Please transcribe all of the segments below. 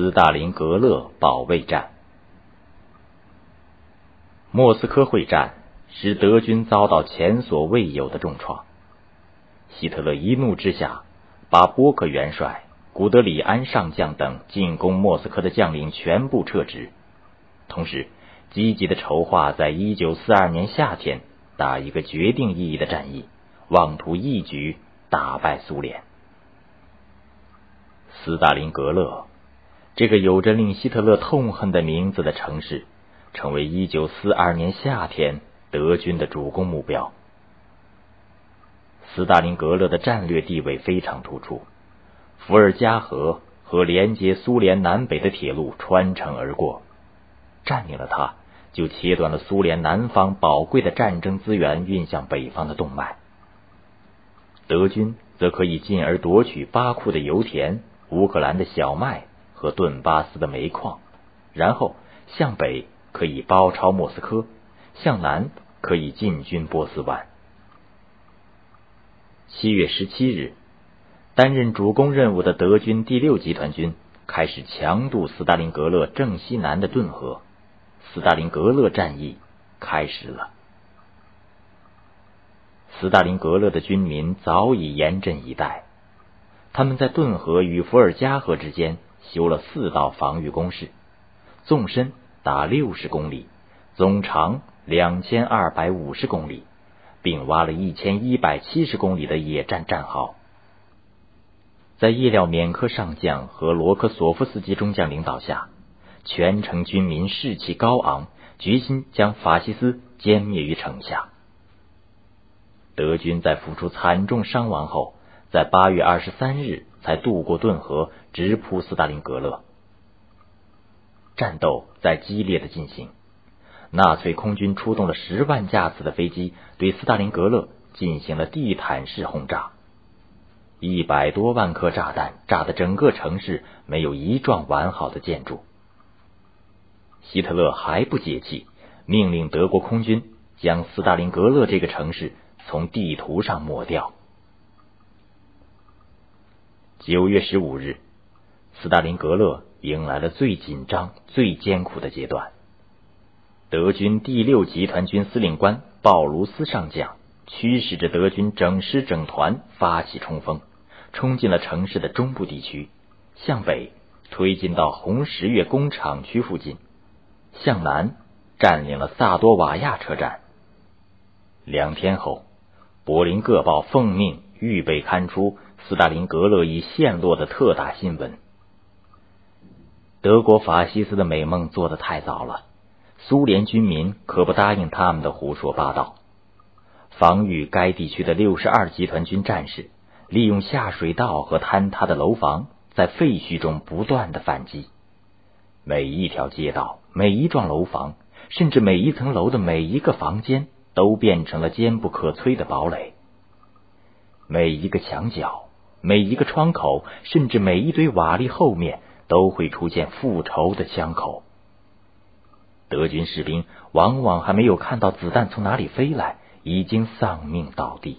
斯大林格勒保卫战。莫斯科会战使德军遭到前所未有的重创。希特勒一怒之下，把波克元帅、古德里安上将等进攻莫斯科的将领全部撤职，同时积极的筹划，在一九四二年夏天打一个决定意义的战役，妄图一举打败苏联。斯大林格勒，这个有着令希特勒痛恨的名字的城市，成为一九四二年夏天德军的主攻目标。斯大林格勒的战略地位非常突出，伏尔加河和连接苏联南北的铁路穿城而过，占领了它，就切断了苏联南方宝贵的战争资源运向北方的动脉。德军则可以进而夺取巴库的油田、乌克兰的小麦和顿巴斯的煤矿，然后向北可以包抄莫斯科，向南可以进军波斯湾。七月十七日，担任主攻任务的德军第六集团军开始强渡斯大林格勒正西南的顿河，斯大林格勒战役开始了。斯大林格勒的军民早已严阵以待，他们在顿河与伏尔加河之间修了四道防御工事，纵深达六十公里，总长两千二百五十公里。并挖了一千一百七十公里的野战战壕，在叶廖缅科上将和罗科索夫斯基中将领导下，全城军民士气高昂，决心将法西斯歼灭于城下。德军在付出惨重伤亡后，在八月二十三日才渡过顿河，直扑斯大林格勒。战斗在激烈的进行。纳粹空军出动了十万架次的飞机，对斯大林格勒进行了地毯式轰炸。一百多万颗炸弹炸得整个城市没有一幢完好的建筑。希特勒还不解气，命令德国空军将斯大林格勒这个城市从地图上抹掉。九月十五日，斯大林格勒迎来了最紧张、最艰苦的阶段。德军第六集团军司令官鲍卢斯上将驱使着德军整师整团发起冲锋，冲进了城市的中部地区，向北推进到红十月工厂区附近，向南占领了萨多瓦亚车站。两天后，柏林各报奉命预备刊出斯大林格勒已陷落的特大新闻。德国法西斯的美梦做得太早了。苏联军民可不答应他们的胡说八道。防御该地区的六十二集团军战士利用下水道和坍塌的楼房，在废墟中不断的反击。每一条街道、每一幢楼房，甚至每一层楼的每一个房间，都变成了坚不可摧的堡垒。每一个墙角、每一个窗口，甚至每一堆瓦砾后面，都会出现复仇的枪口。德军士兵往往还没有看到子弹从哪里飞来，已经丧命倒地。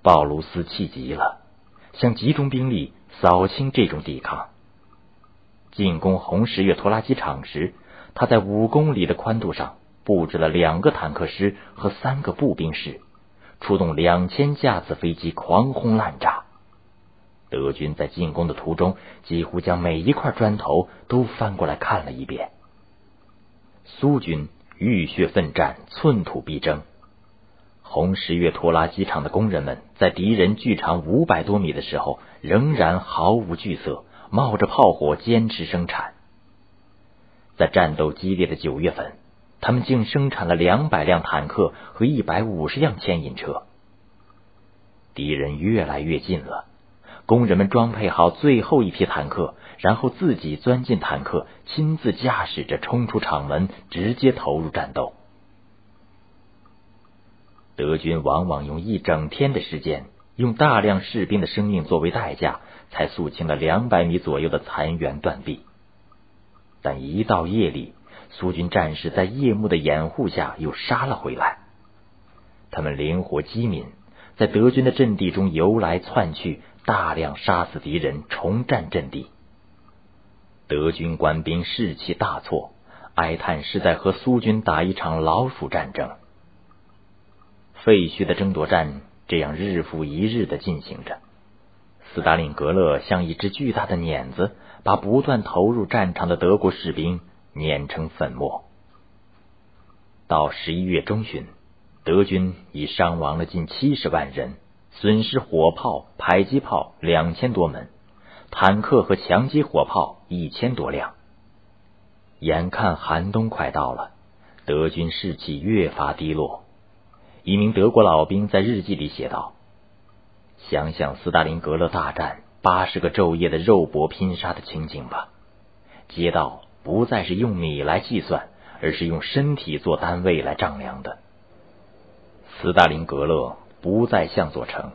鲍卢斯气急了，想集中兵力扫清这种抵抗。进攻红十月拖拉机厂时，他在五公里的宽度上布置了两个坦克师和三个步兵师，出动两千架次飞机狂轰滥炸。德军在进攻的途中，几乎将每一块砖头都翻过来看了一遍。苏军浴血奋战，寸土必争。红十月拖拉机厂的工人们，在敌人距长五百多米的时候，仍然毫无惧色，冒着炮火坚持生产。在战斗激烈的九月份，他们竟生产了两百辆坦克和一百五十辆牵引车。敌人越来越近了。工人们装配好最后一批坦克，然后自己钻进坦克，亲自驾驶着冲出厂门，直接投入战斗。德军往往用一整天的时间，用大量士兵的生命作为代价，才肃清了两百米左右的残垣断壁。但一到夜里，苏军战士在夜幕的掩护下又杀了回来。他们灵活机敏，在德军的阵地中游来窜去。大量杀死敌人，重占阵地，德军官兵士气大挫，哀叹是在和苏军打一场老鼠战争。废墟的争夺战这样日复一日的进行着。斯大林格勒像一只巨大的碾子，把不断投入战场的德国士兵碾成粉末。到十一月中旬，德军已伤亡了近七十万人，损失火炮、迫击炮两千多门，坦克和强击火炮一千多辆。眼看寒冬快到了，德军士气越发低落。一名德国老兵在日记里写道。想想斯大林格勒大战八十个昼夜的肉搏拼杀的情景吧，街道不再是用米来计算，而是用身体做单位来丈量的。斯大林格勒不再像座城，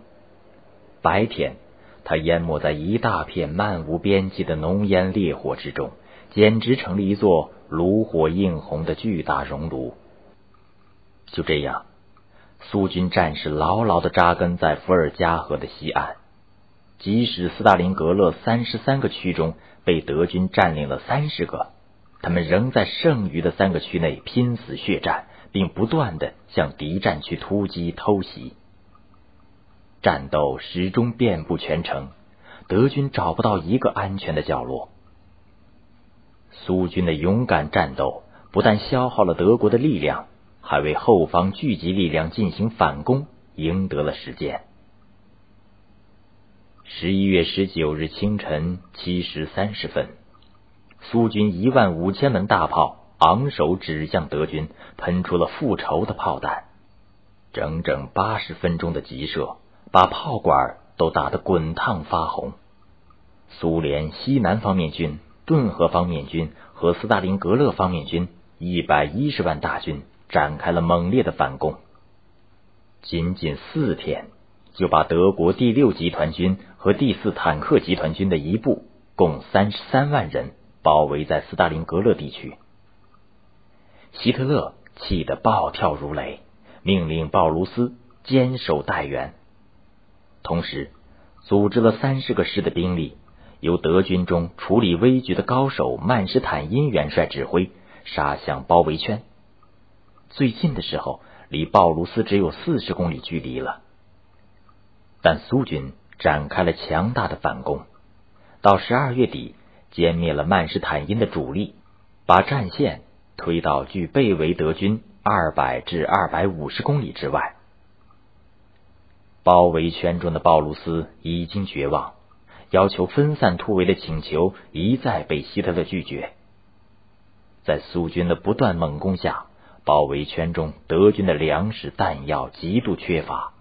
白天它淹没在一大片漫无边际的浓烟烈火之中，简直成了一座炉火映红的巨大熔炉。就这样。苏军战士牢牢的扎根在伏尔加河的西岸，即使斯大林格勒三十三个区中被德军占领了三十个，他们仍在剩余的三个区内拼死血战，并不断的向敌占区突击偷袭。战斗始终遍布全城，德军找不到一个安全的角落。苏军的勇敢战斗不但消耗了德国的力量。还为后方聚集力量进行反攻赢得了时间。十一月十九日清晨七时三十分，苏军一万五千门大炮昂首指向德军，喷出了复仇的炮弹。整整八十分钟的急射，把炮管都打得滚烫发红。苏联西南方面军、顿河方面军和斯大林格勒方面军一百一十万大军。展开了猛烈的反攻，仅仅四天就把德国第六集团军和第四坦克集团军的一部，共三十三万人包围在斯大林格勒地区。希特勒气得暴跳如雷，命令鲍卢斯坚守待援，同时组织了三十个师的兵力，由德军中处理危局的高手曼施坦因元帅指挥，杀向包围圈。最近的时候，离鲍卢斯只有四十公里距离了。但苏军展开了强大的反攻，到十二月底歼灭了曼施坦因的主力，把战线推到距被围德军二百至二百五十公里之外。包围圈中的鲍鲁斯已经绝望，要求分散突围的请求一再被希特勒拒绝。在苏军的不断猛攻下。包围圈中，德军的粮食弹药极度缺乏，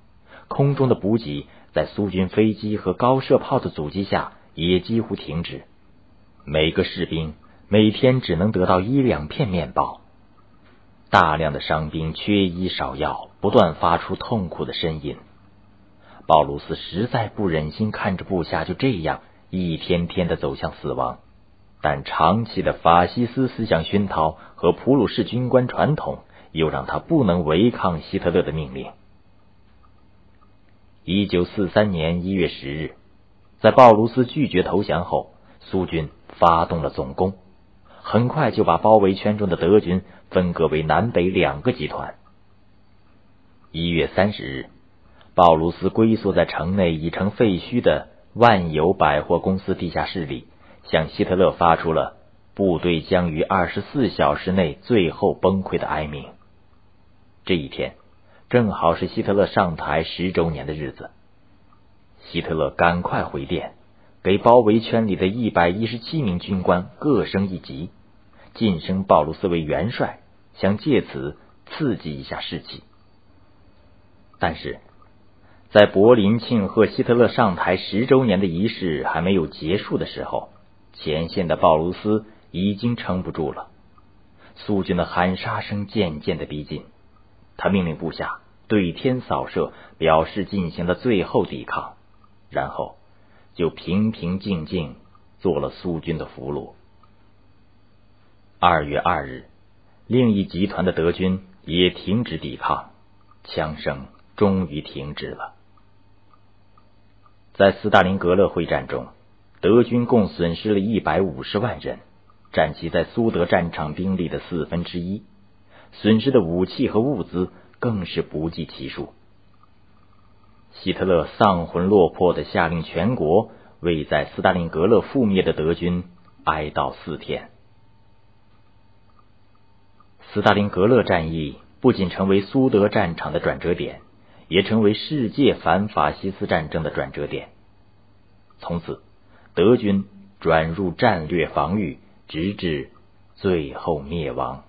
空中的补给在苏军飞机和高射炮的阻击下也几乎停止。每个士兵每天只能得到一两片面包，大量的伤兵缺医少药，不断发出痛苦的呻吟。鲍鲁斯实在不忍心看着部下就这样一天天的走向死亡。但长期的法西斯思想熏陶和普鲁士军官传统，又让他不能违抗希特勒的命令。一九四三年一月十日，在鲍卢斯拒绝投降后，苏军发动了总攻，很快就把包围圈中的德军分割为南北两个集团。一月三十日，鲍卢斯龟缩在城内已成废墟的万有百货公司地下室里。向希特勒发出了部队将于二十四小时内最后崩溃的哀鸣。这一天正好是希特勒上台十周年的日子。希特勒赶快回电，给包围圈里的一百一十七名军官各升一级，晋升鲍卢斯为元帅，想借此刺激一下士气。但是，在柏林庆贺希特勒上台十周年的仪式还没有结束的时候。前线的鲍卢斯已经撑不住了，苏军的喊杀声渐渐的逼近，他命令部下对天扫射，表示进行了最后抵抗，然后就平平静静做了苏军的俘虏。二月二日，另一集团的德军也停止抵抗，枪声终于停止了。在斯大林格勒会战中。德军共损失了一百五十万人，占其在苏德战场兵力的四分之一，损失的武器和物资更是不计其数。希特勒丧魂落魄的下令全国为在斯大林格勒覆灭的德军哀悼四天。斯大林格勒战役不仅成为苏德战场的转折点，也成为世界反法西斯战争的转折点。从此，德军转入战略防御，直至最后灭亡。